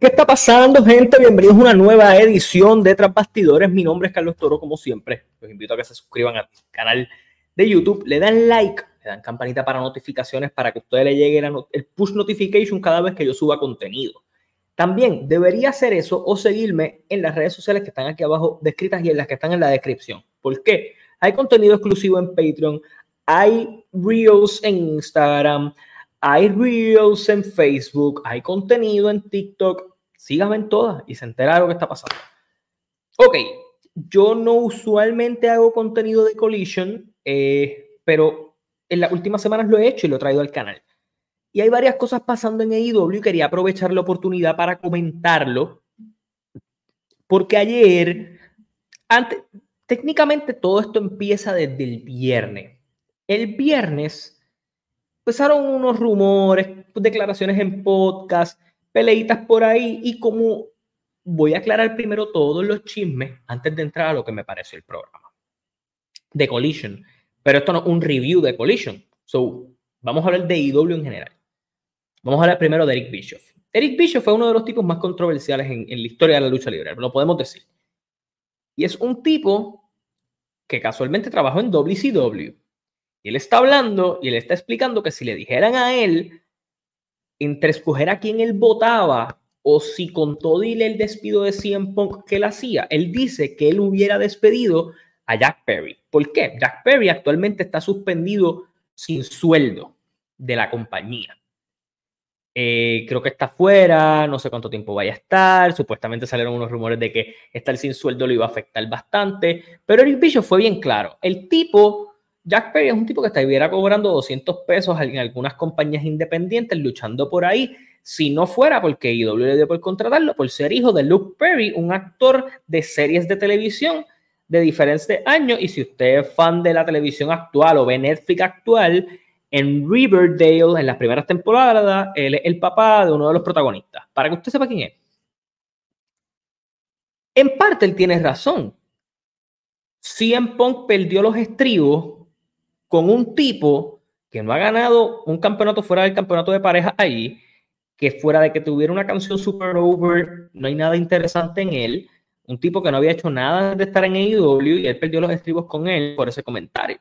¿Qué está pasando, gente? Bienvenidos a una nueva edición de Tras Bastidores. Mi nombre es Carlos Toro, como siempre. Los invito a que se suscriban al canal de YouTube, le dan like, le dan campanita para notificaciones para que a ustedes le llegue el push notification cada vez que yo suba contenido. También debería hacer eso o seguirme en las redes sociales que están aquí abajo descritas y en las que están en la descripción. ¿Por qué? Hay contenido exclusivo en Patreon, hay reels en Instagram, hay reels en Facebook, hay contenido en TikTok. Síganme en todas y se entera de lo que está pasando. Ok, yo no usualmente hago contenido de Collision, eh, pero en las últimas semanas lo he hecho y lo he traído al canal. Y hay varias cosas pasando en AEW y quería aprovechar la oportunidad para comentarlo. Porque ayer, antes, técnicamente todo esto empieza desde el viernes. El viernes empezaron unos rumores, declaraciones en podcast, peleitas por ahí y como voy a aclarar primero todos los chismes antes de entrar a lo que me pareció el programa de Collision. Pero esto no es un review de Collision. So, vamos a hablar de IW en general. Vamos a hablar primero de Eric Bischoff. Eric Bischoff fue uno de los tipos más controversiales en, en la historia de la lucha libre, lo podemos decir. Y es un tipo que casualmente trabajó en WCW y él está hablando y él está explicando que si le dijeran a él entre escoger a quién él votaba o si con todo el despido de CM Punk que él hacía, él dice que él hubiera despedido a Jack Perry. ¿Por qué? Jack Perry actualmente está suspendido sin sueldo de la compañía. Eh, creo que está fuera, no sé cuánto tiempo vaya a estar. Supuestamente salieron unos rumores de que estar sin sueldo lo iba a afectar bastante. Pero Eric Bischoff fue bien claro. El tipo Jack Perry es un tipo que estuviera cobrando 200 pesos en algunas compañías independientes, luchando por ahí, si no fuera porque IW le dio por contratarlo, por ser hijo de Luke Perry, un actor de series de televisión de diferentes años. Y si usted es fan de la televisión actual o ve Netflix actual, en Riverdale, en las primeras temporadas, él es el papá de uno de los protagonistas. Para que usted sepa quién es. En parte él tiene razón. CM Punk perdió los estribos con un tipo que no ha ganado un campeonato fuera del campeonato de pareja ahí, que fuera de que tuviera una canción super over, no hay nada interesante en él, un tipo que no había hecho nada de estar en AEW y él perdió los estribos con él por ese comentario.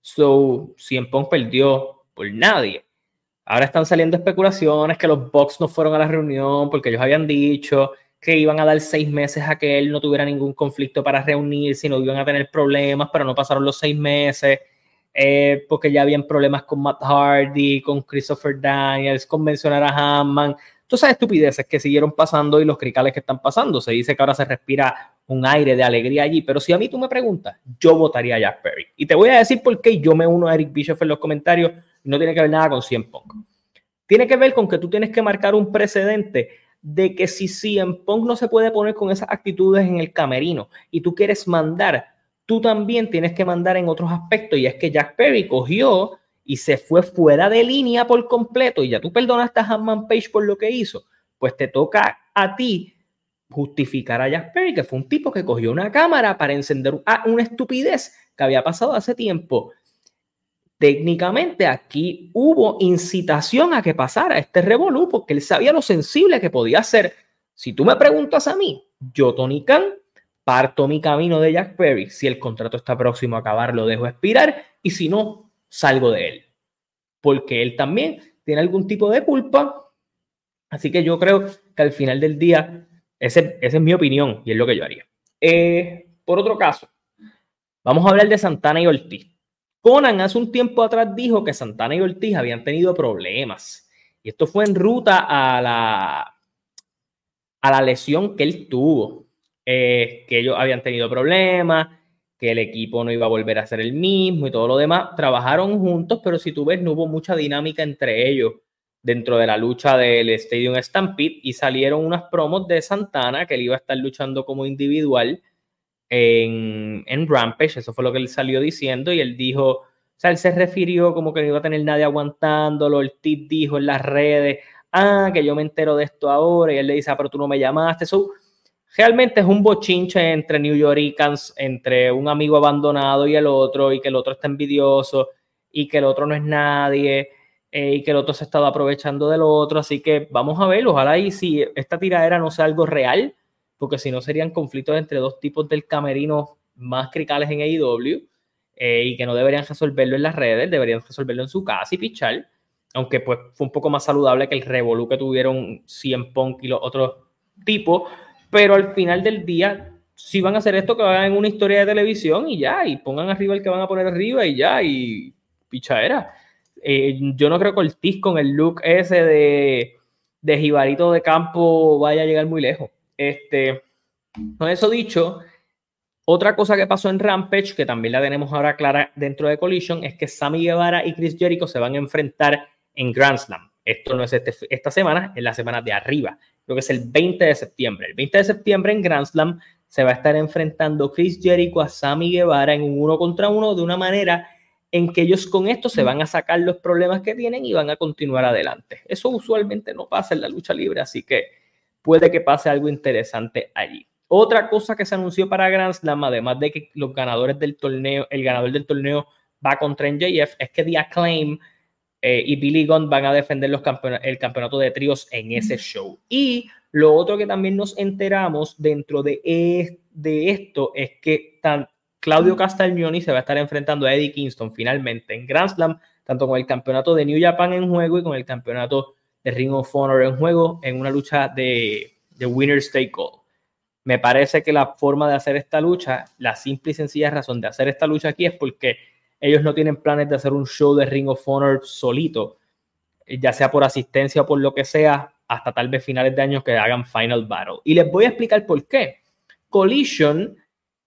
So, CM Punk perdió por nadie. Ahora están saliendo especulaciones que los Bucks no fueron a la reunión porque ellos habían dicho que iban a dar seis meses a que él no tuviera ningún conflicto para reunirse y no iban a tener problemas, pero no pasaron los seis meses. Eh, porque ya habían problemas con Matt Hardy, con Christopher Daniels, con mencionar a Hammond. Todas esas estupideces que siguieron pasando y los cricales que están pasando. Se dice que ahora se respira un aire de alegría allí, pero si a mí tú me preguntas, yo votaría a Jack Perry. Y te voy a decir por qué yo me uno a Eric Bischoff en los comentarios no tiene que ver nada con CM Punk. Tiene que ver con que tú tienes que marcar un precedente de que si CM Punk no se puede poner con esas actitudes en el camerino y tú quieres mandar tú también tienes que mandar en otros aspectos. Y es que Jack Perry cogió y se fue fuera de línea por completo. Y ya tú perdonaste a Hanman Page por lo que hizo. Pues te toca a ti justificar a Jack Perry, que fue un tipo que cogió una cámara para encender una estupidez que había pasado hace tiempo. Técnicamente aquí hubo incitación a que pasara este revolú porque él sabía lo sensible que podía ser. Si tú me preguntas a mí, yo, Tony Khan, parto mi camino de Jack Perry. Si el contrato está próximo a acabar, lo dejo expirar y si no, salgo de él. Porque él también tiene algún tipo de culpa. Así que yo creo que al final del día, ese, esa es mi opinión y es lo que yo haría. Eh, por otro caso, vamos a hablar de Santana y Ortiz. Conan hace un tiempo atrás dijo que Santana y Ortiz habían tenido problemas. Y esto fue en ruta a la, a la lesión que él tuvo que ellos habían tenido problemas, que el equipo no iba a volver a ser el mismo y todo lo demás. Trabajaron juntos, pero si tú ves, no hubo mucha dinámica entre ellos dentro de la lucha del Stadium Stampede y salieron unas promos de Santana que él iba a estar luchando como individual en, en Rampage, eso fue lo que él salió diciendo y él dijo, o sea, él se refirió como que no iba a tener nadie aguantándolo, el tip dijo en las redes, ah, que yo me entero de esto ahora y él le dice, ah, pero tú no me llamaste, eso realmente es un bochinche entre New Yorkers, entre un amigo abandonado y el otro, y que el otro está envidioso y que el otro no es nadie. eh, y que el otro se ha estado aprovechando del otro. Así que vamos a ver, ojalá y si esta tiradera no sea algo real, porque si no serían conflictos entre dos tipos del camerino más cricales en AEW eh, y que no deberían resolverlo en las redes, deberían resolverlo en su casa y pichar. Aunque pues fue un poco más saludable que el revolú que tuvieron CM Punk y los otros tipos. Pero al final del día, si van a hacer esto, que hagan una historia de televisión y ya, y pongan arriba el que van a poner arriba y ya, y pichadera. Eh, yo no creo que Ortiz con el look ese de, de jibarito de campo vaya a llegar muy lejos. Este, con eso dicho, otra cosa que pasó en Rampage, que también la tenemos ahora clara dentro de Collision, es que Sammy Guevara y Chris Jericho se van a enfrentar en Grand Slam. Esto no es este, esta semana, es la semana de arriba. Creo que es el 20 de septiembre. El 20 de septiembre en Grand Slam se va a estar enfrentando Chris Jericho a Sammy Guevara en un uno contra uno de una manera en que ellos con esto se van a sacar los problemas que tienen y van a continuar adelante. Eso usualmente no pasa en la lucha libre, así que puede que pase algo interesante allí. Otra cosa que se anunció para Grand Slam, además de que los ganadores del torneo, el ganador del torneo va contra NJF, es que The Acclaim eh, y Billy Gunn van a defender los el campeonato de tríos en ese show. Y lo otro que también nos enteramos dentro de, de esto es que tan, Claudio Castagnoni se va a estar enfrentando a Eddie Kingston finalmente en Grand Slam, tanto con el campeonato de New Japan en juego y con el campeonato de Ring of Honor en juego en una lucha de, de Winner's Take All. Me parece que la forma de hacer esta lucha, la simple y sencilla razón de hacer esta lucha aquí es porque ellos no tienen planes de hacer un show de Ring of Honor solito, ya sea por asistencia o por lo que sea, hasta tal vez finales de año que hagan Final Battle. Y les voy a explicar por qué. Collision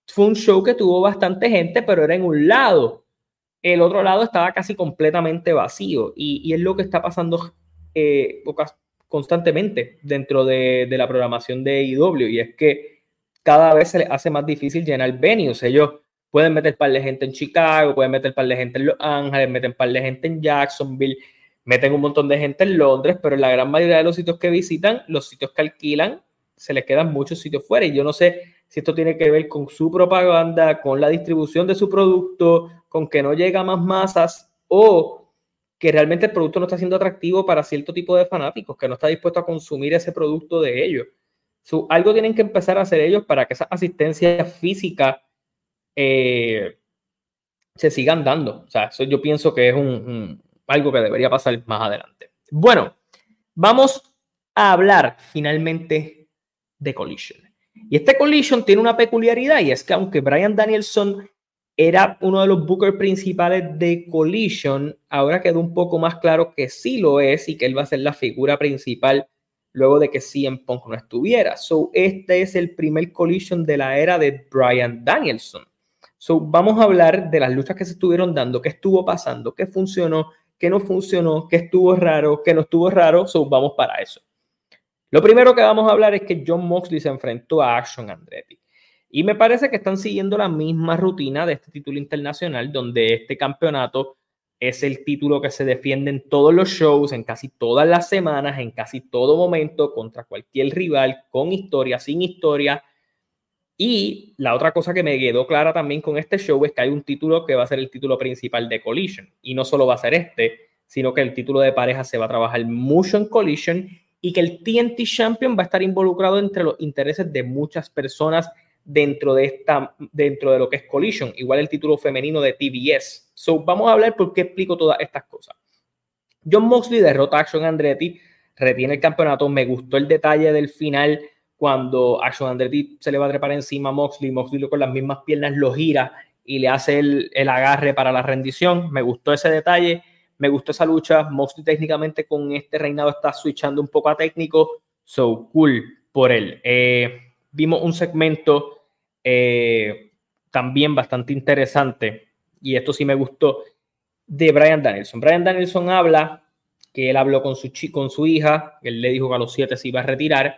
fue un show que tuvo bastante gente, pero era en un lado. El otro lado estaba casi completamente vacío. Y, es lo que está pasando eh, constantemente dentro de, la programación de IW y es que cada vez se les hace más difícil llenar venues. Ellos pueden meter par de gente en Chicago, pueden meter par de gente en Los Ángeles, meten par de gente en Jacksonville, meten un montón de gente en Londres, pero en la gran mayoría de los sitios que visitan, los sitios que alquilan, se les quedan muchos sitios fuera. Y yo no sé si esto tiene que ver con su propaganda, con la distribución de su producto, con que no llega más masas o que realmente el producto no está siendo atractivo para cierto tipo de fanáticos, que no está dispuesto a consumir ese producto de ellos. algo tienen que empezar a hacer ellos para que esa asistencia física eh, se sigan dando. O sea, eso yo pienso que es un, algo que debería pasar más adelante. Bueno, vamos a hablar finalmente de Collision. Y este Collision tiene una peculiaridad y es que aunque Brian Danielson era uno de los bookers principales de Collision, ahora quedó un poco más claro que sí lo es y que él va a ser la figura principal luego de que CM Punk no estuviera. So, este es el primer Collision de la era de Brian Danielson. So, vamos a hablar de las luchas que se estuvieron dando, qué estuvo pasando, qué funcionó, qué no funcionó, qué estuvo raro, qué no estuvo raro. So, vamos para eso. Lo primero que vamos a hablar es que John Moxley se enfrentó a Action Andretti. Y me parece que están siguiendo la misma rutina de este título internacional, donde este campeonato es el título que se defiende en todos los shows, en casi todas las semanas, en casi todo momento, contra cualquier rival, con historia, sin historia. Y la otra cosa que me quedó clara también con este show es que hay un título que va a ser el título principal de Collision. Y no solo va a ser este, sino que el título de pareja se va a trabajar mucho en Collision y que el TNT Champion va a estar involucrado entre los intereses de muchas personas dentro de, esta, dentro de lo que es Collision, igual el título femenino de TBS. So, vamos a hablar por qué explico todas estas cosas. John Moxley derrota a Action Andretti, retiene el campeonato. Me gustó el detalle del final cuando Action Andretti se le va a trepar encima a Moxley. Moxley con las mismas piernas lo gira y le hace el, el agarre para la rendición. Me gustó ese detalle. Me gustó esa lucha. Moxley técnicamente con este reinado está switchando un poco a técnico. So cool por él. Eh, vimos un segmento eh, también bastante interesante, y esto sí me gustó, de Brian Danielson. Brian Danielson habla que él habló con su, con su hija, él le dijo que a los siete se iba a retirar,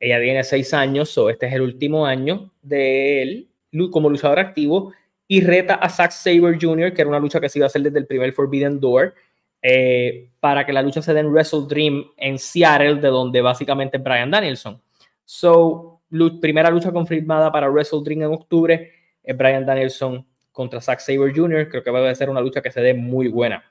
ella tiene seis años, o este es el último año de él como luchador activo, y reta a Zack Saber Jr., que era una lucha que se iba a hacer desde el primer Forbidden Door, eh, para que la lucha se dé en Wrestle Dream en Seattle, de donde básicamente es Brian Danielson. So, primera lucha confirmada para Wrestle Dream en octubre es Brian Danielson contra Zack Saber Jr. Creo que va a ser una lucha que se dé muy buena.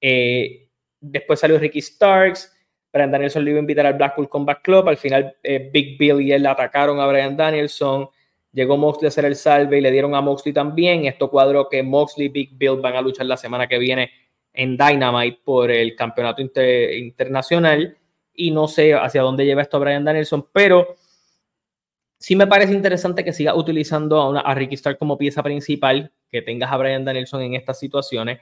Eh, después salió Ricky Starks, Brian Danielson le iba a invitar al Blackpool Combat Club, al final eh, Big Bill y él atacaron a Brian Danielson, llegó Moxley a hacer el salve y le dieron a Moxley también, esto cuadró que Moxley y Big Bill van a luchar la semana que viene en Dynamite por el campeonato internacional. Y no sé hacia dónde lleva esto a Brian Danielson, pero sí me parece interesante que siga utilizando a, una, a Ricky Stark como pieza principal, que tengas a Brian Danielson en estas situaciones.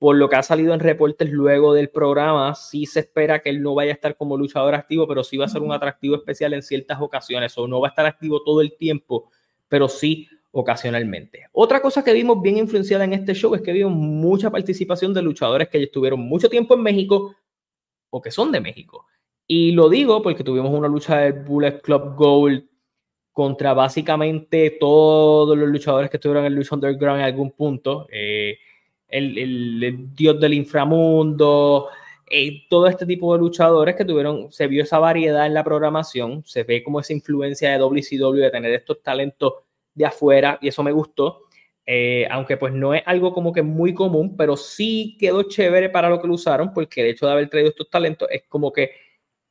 Por lo que ha salido en reportes luego del programa, sí se espera que él no vaya a estar como luchador activo, pero sí va a ser un atractivo especial en ciertas ocasiones, o no va a estar activo todo el tiempo, pero sí ocasionalmente. Otra cosa que vimos bien influenciada en este show es que vimos mucha participación de luchadores que estuvieron mucho tiempo en México o que son de México. Y lo digo porque tuvimos una lucha del Bullet Club Gold contra básicamente todos los luchadores que estuvieron en Lucha Underground en algún punto. Eh, el, dios del inframundo, eh, todo este tipo de luchadores que tuvieron, se vio esa variedad en la programación, se ve como esa influencia de WCW de tener estos talentos de afuera y eso me gustó. Eh, aunque pues no es algo como que muy común, pero sí quedó chévere para lo que lo usaron, porque el hecho de haber traído estos talentos es como que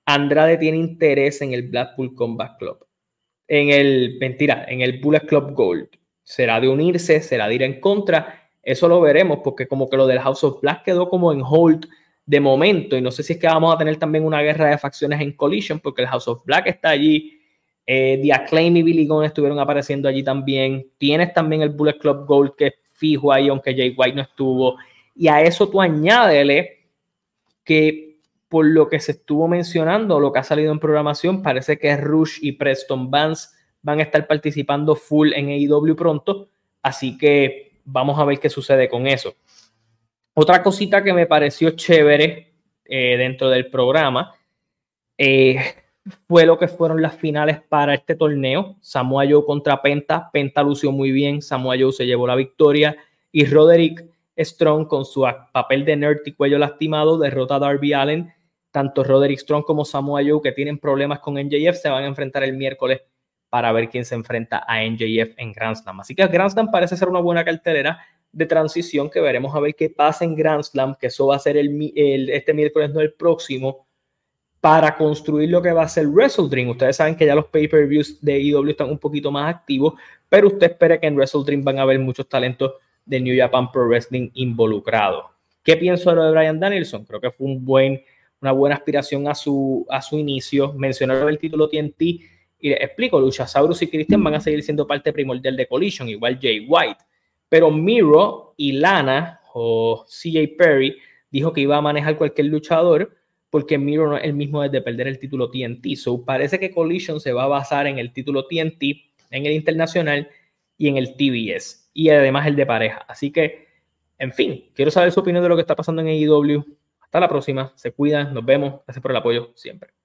Andrade tiene interés en el Blackpool Combat Club en el, mentira, en el Bullet Club Gold. ¿Será de unirse? ¿Será de ir en contra? Eso lo veremos porque como que lo del House of Black quedó como en hold de momento y no sé si es que vamos a tener también una guerra de facciones en Collision porque el House of Black está allí, eh, The Acclaim y Billy Gunn estuvieron apareciendo allí también, tienes también el Bullet Club Gold que es fijo ahí aunque Jay White no estuvo. Y a eso tú añádele que por lo que se estuvo mencionando, lo que ha salido en programación, parece que Rush y Preston Vance van a estar participando full en AEW pronto, así que vamos a ver qué sucede con eso. Otra cosita que me pareció chévere eh, dentro del programa eh, fue lo que fueron las finales para este torneo. Samoa Joe contra Penta. Penta lució muy bien. Samoa Joe se llevó la victoria. Y Roderick Strong con su papel de nerd y cuello lastimado derrota a Darby Allen tanto Roderick Strong como Samoa Joe, que tienen problemas con NJF, se van a enfrentar el miércoles para ver quién se enfrenta a NJF en Grand Slam. Así que Grand Slam parece ser una buena cartelera de transición que veremos a ver qué pasa en Grand Slam, que eso va a ser el, este miércoles, no el próximo, para construir lo que va a ser Wrestle Dream. Ustedes saben que ya los pay-per-views de IW están un poquito más activos, pero usted espera que en Wrestle Dream van a haber muchos talentos de New Japan Pro Wrestling involucrados. ¿Qué pienso de lo de Brian Danielson? Creo que fue un buen una buena aspiración a su, a su inicio. Mencionaron el título TNT y les explico, Luchasaurus y Christian van a seguir siendo parte primordial de Collision, igual Jay White. Pero Miro y Lana o CJ Perry dijo que iba a manejar cualquier luchador porque Miro no es el mismo desde perder el título TNT. So parece que Collision se va a basar en el título TNT, en el internacional y en el TBS y además el de pareja. Así que, en fin, quiero saber su opinión de lo que está pasando en AEW hasta la próxima, se cuidan, nos vemos, gracias por el apoyo siempre.